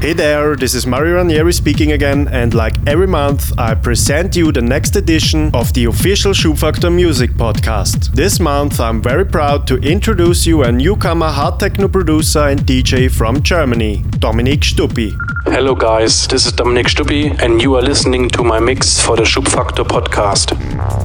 Hey there, this is Mario Ranieri speaking again, and like every month, I present you the next edition of the official Schubfaktor Music Podcast. This month, I'm very proud to introduce you a newcomer hard techno producer and DJ from Germany, Dominik Stuppy. Hello, guys, this is Dominik Stuppy, and you are listening to my mix for the Schubfaktor podcast.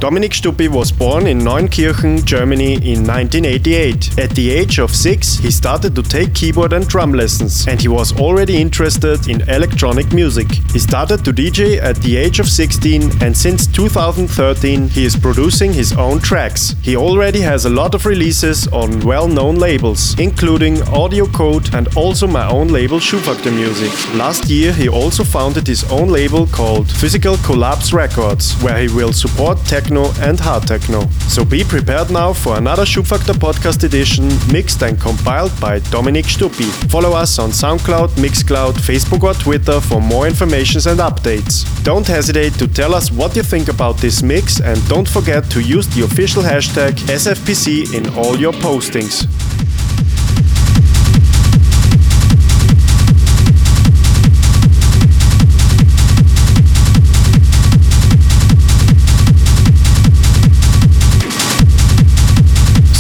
Dominik Stuppy was born in Neunkirchen, Germany in 1988. At the age of six, he started to take keyboard and drum lessons, and he was already interested in electronic music. He started to DJ at the age of 16, and since 2013, he is producing his own tracks. He already has a lot of releases on well known labels, including Audio Code and also my own label Schubfaktor Music. Last year, he also founded his own label called Physical Collapse Records, where he will support techno and hard techno. So be prepared now for another Schubfaktor podcast edition, mixed and compiled by Dominik Stuppy. Follow us on SoundCloud, Mixcloud, Facebook or Twitter for more information and updates. Don't hesitate to tell us what you think about this mix and don't forget to use the official hashtag SFPC in all your postings.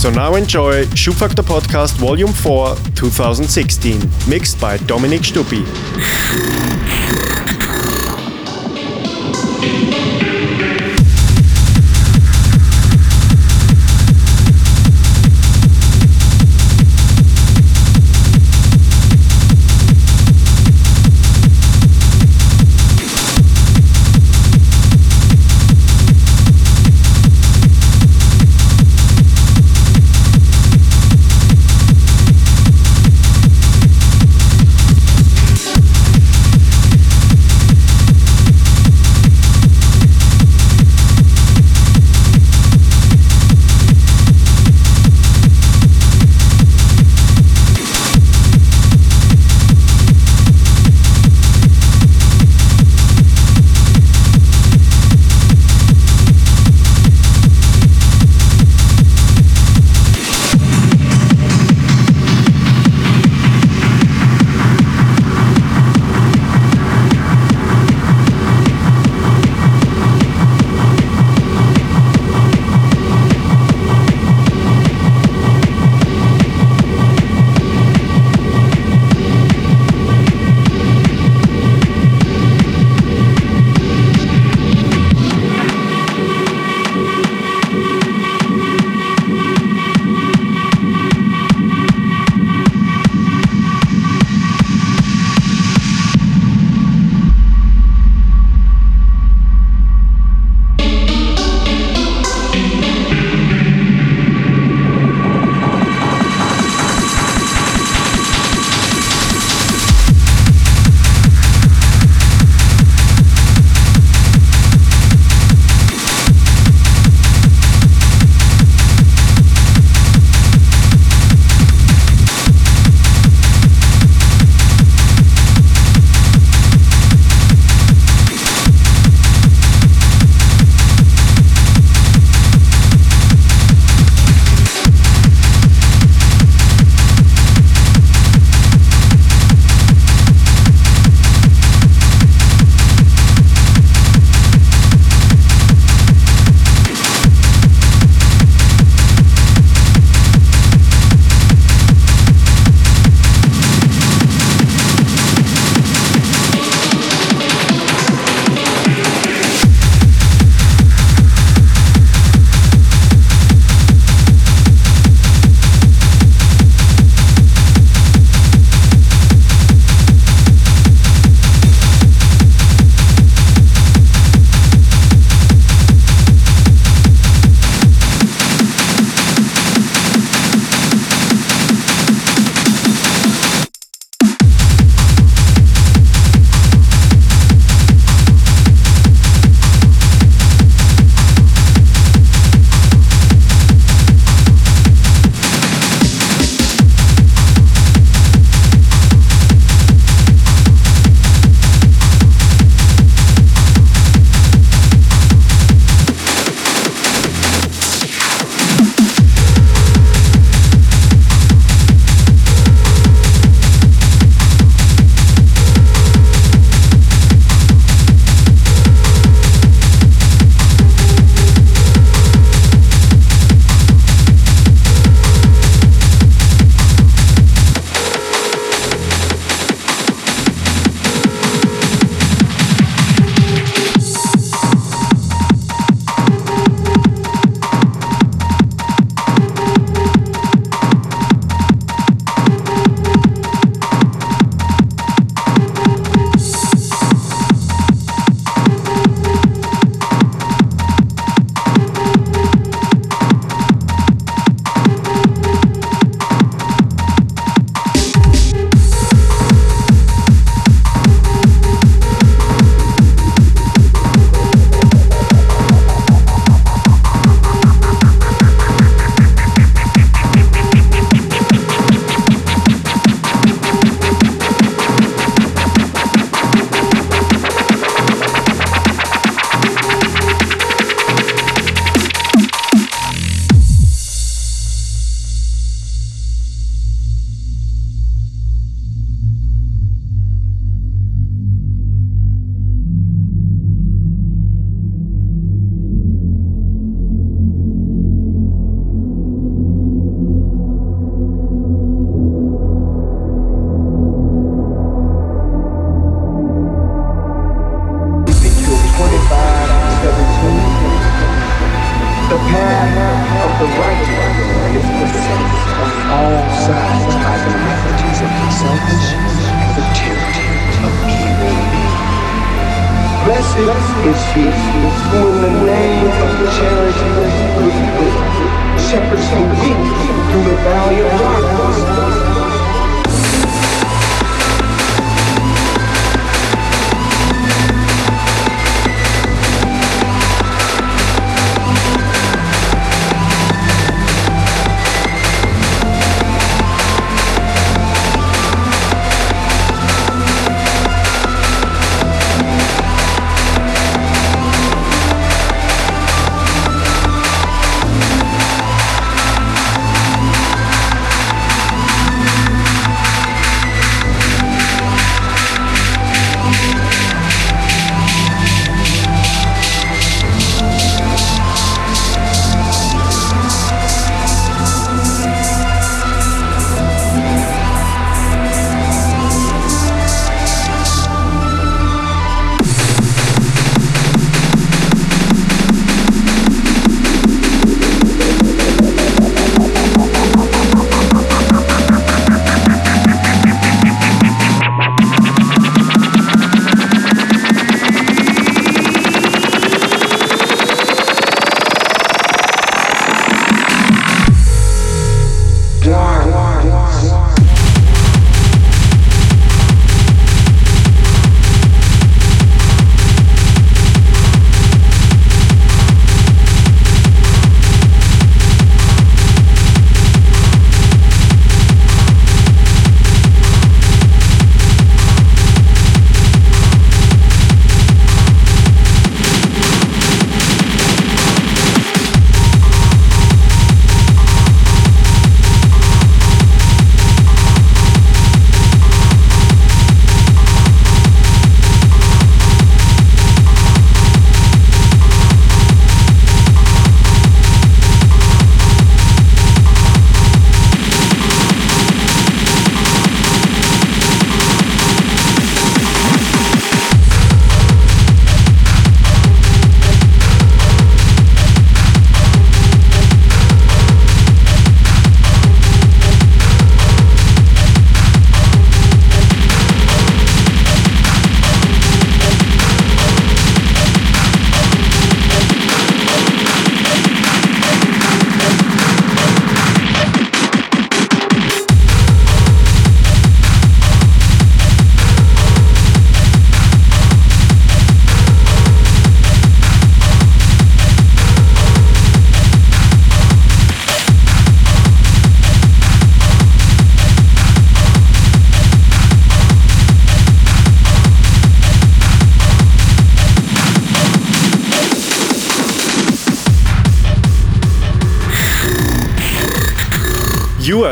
So now enjoy Schubfaktor Podcast Volume 4 2016, mixed by Dominik Stuppy.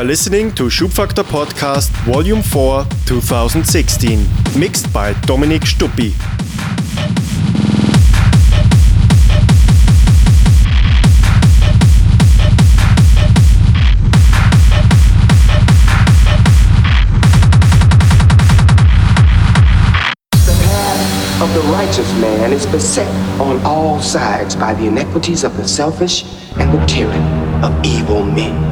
Are listening to Schubfaktor Podcast Volume 4 2016, mixed by Dominik Stuppy. The of the righteous man is beset on all sides by the iniquities of the selfish and the tyranny of evil men.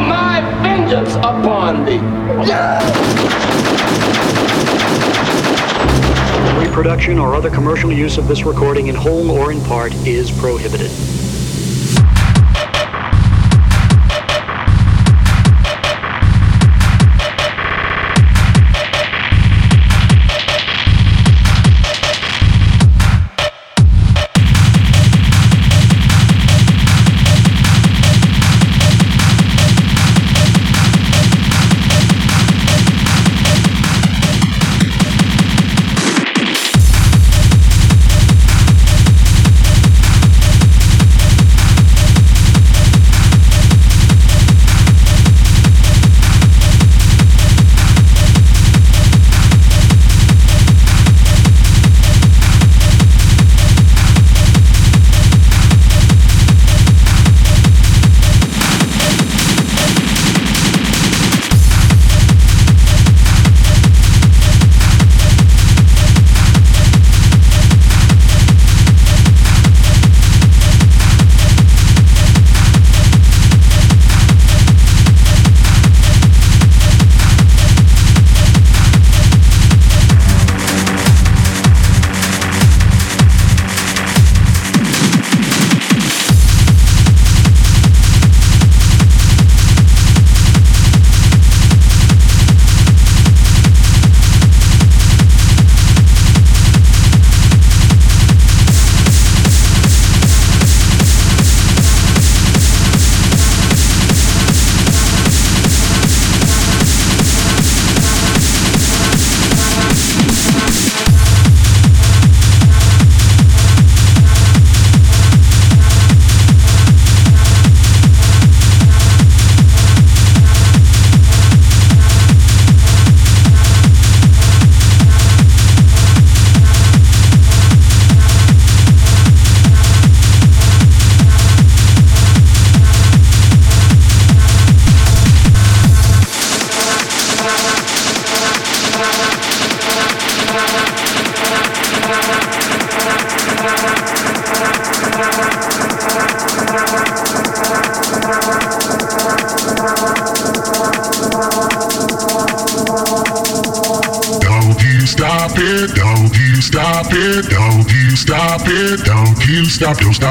vengeance upon thee. Reproduction or other commercial use of this recording in whole or in part is prohibited. stop, don't stop.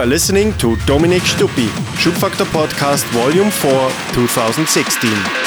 are listening to Dominik Stuppy, Schubfaktor Podcast Volume 4, 2016.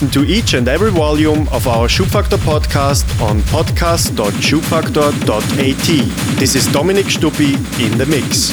listen to each and every volume of our Schubfaktor podcast on podcast.schubfaktor.at. This is Dominik Stuppy in the mix.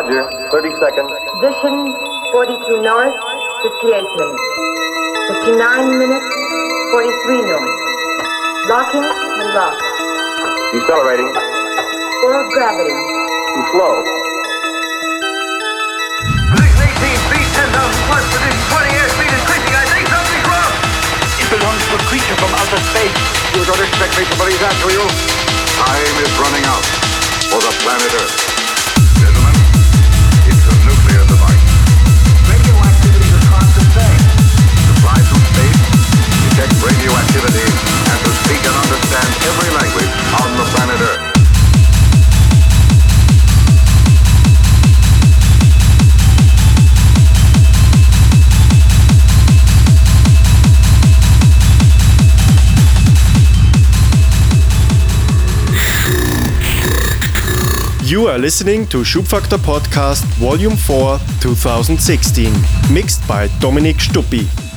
Roger. 30 seconds. Position 42 north, 58 minutes. 59 minutes, 43 north. Locking and lock. Decelerating. Four gravity. Too slow. 18 feet, 10,000 plus, within 20 airspeed increasing. I think something's wrong. It belongs to a creature from outer space. You don't expect me to believe that, do you? Time is running out for the planet Earth. Radioactivity, and to speak and understand every language on the planet Earth. You are listening to Schubfaktor Podcast Volume 4 2016, mixed by Dominik Stuppy.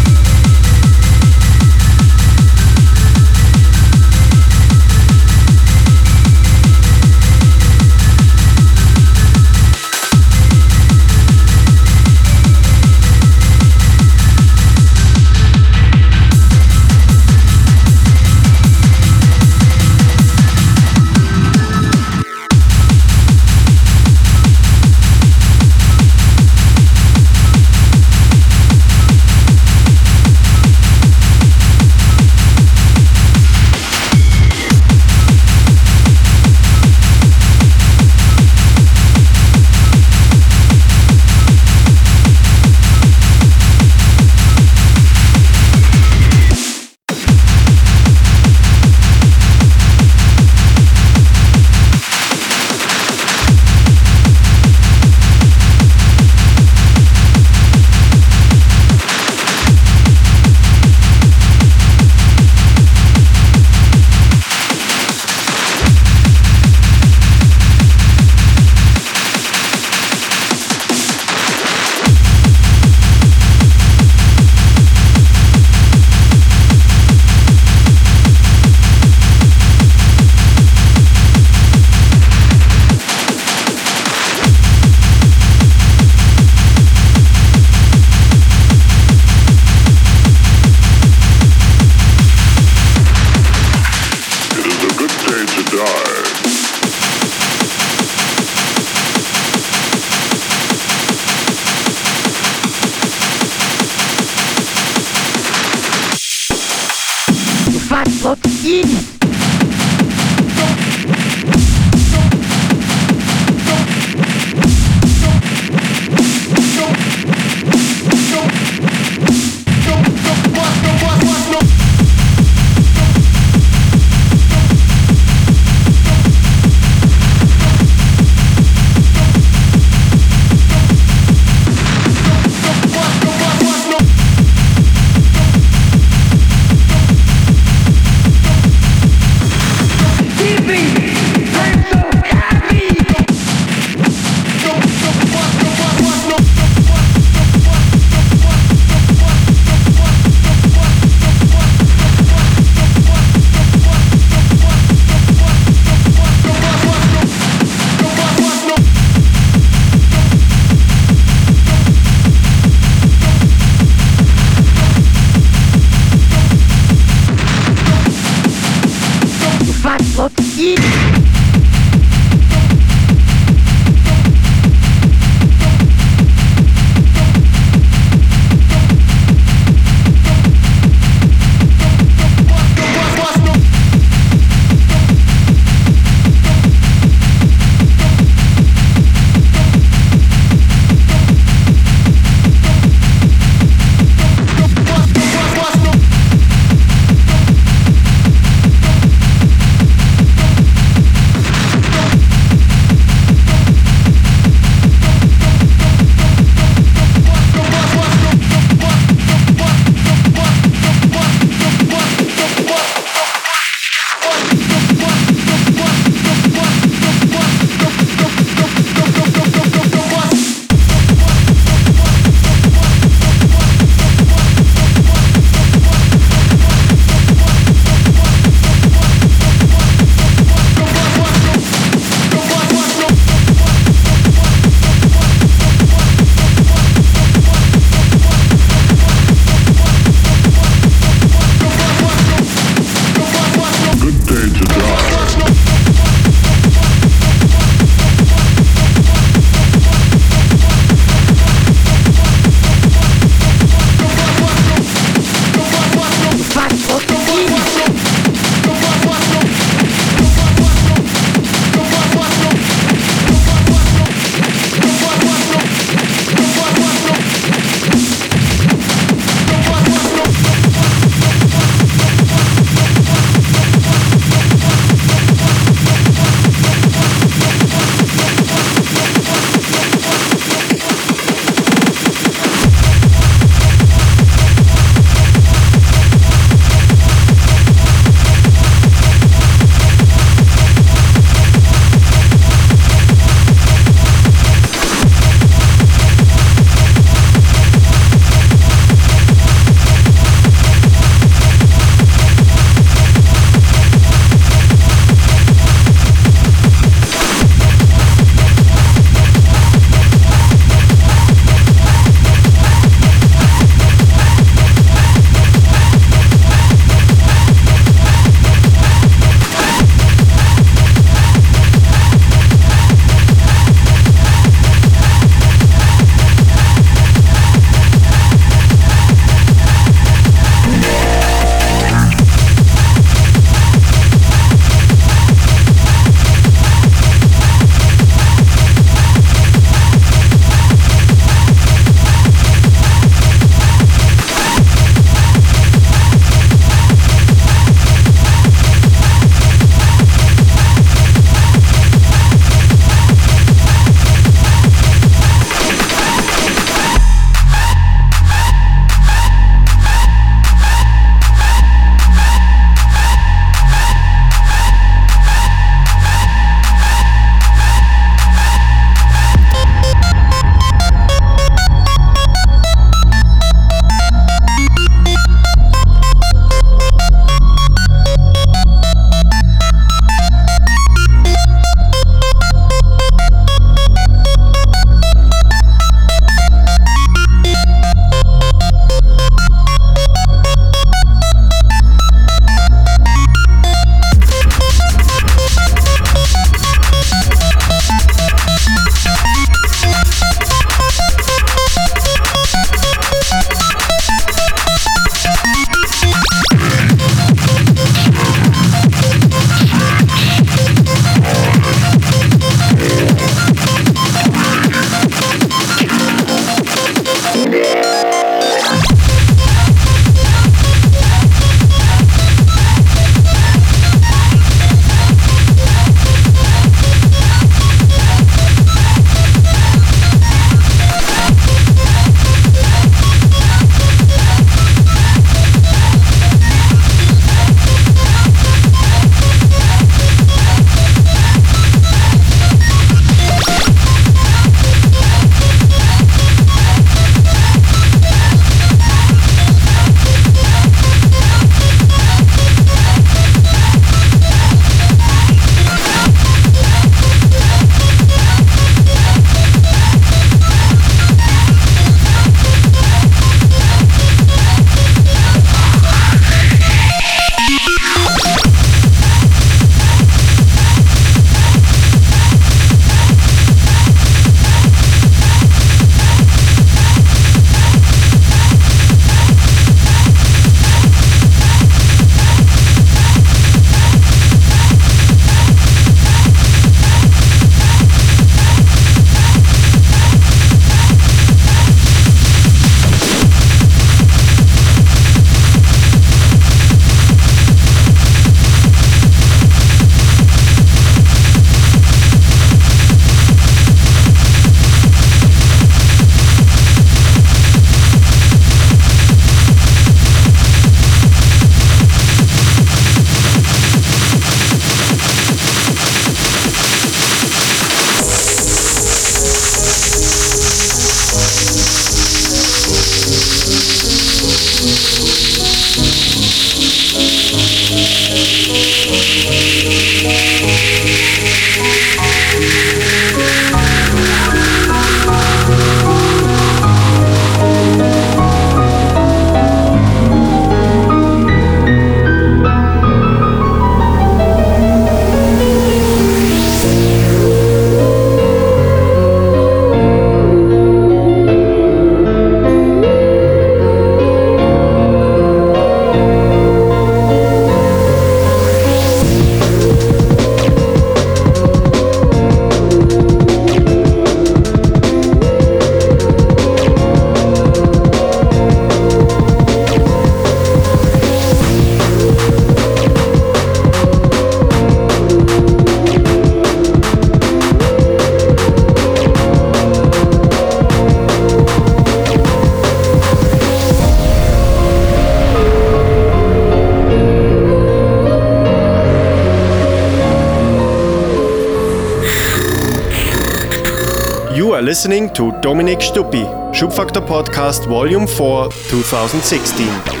Listening to Dominik Stuppy, Schubfaktor Podcast Volume 4, 2016.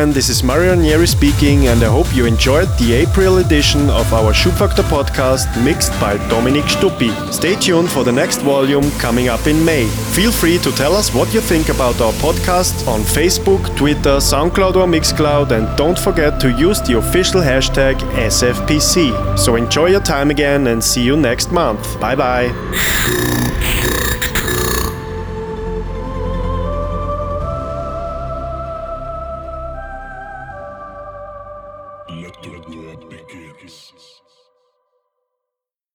Again, this is Mario Ranieri speaking, and I hope you enjoyed the April edition of our Schubfaktor podcast mixed by Dominik Stuppy. Stay tuned for the next volume coming up in May. Feel free to tell us what you think about our podcast on Facebook, Twitter, SoundCloud, or Mixcloud, and don't forget to use the official hashtag SFPC. So enjoy your time again and see you next month. Bye bye.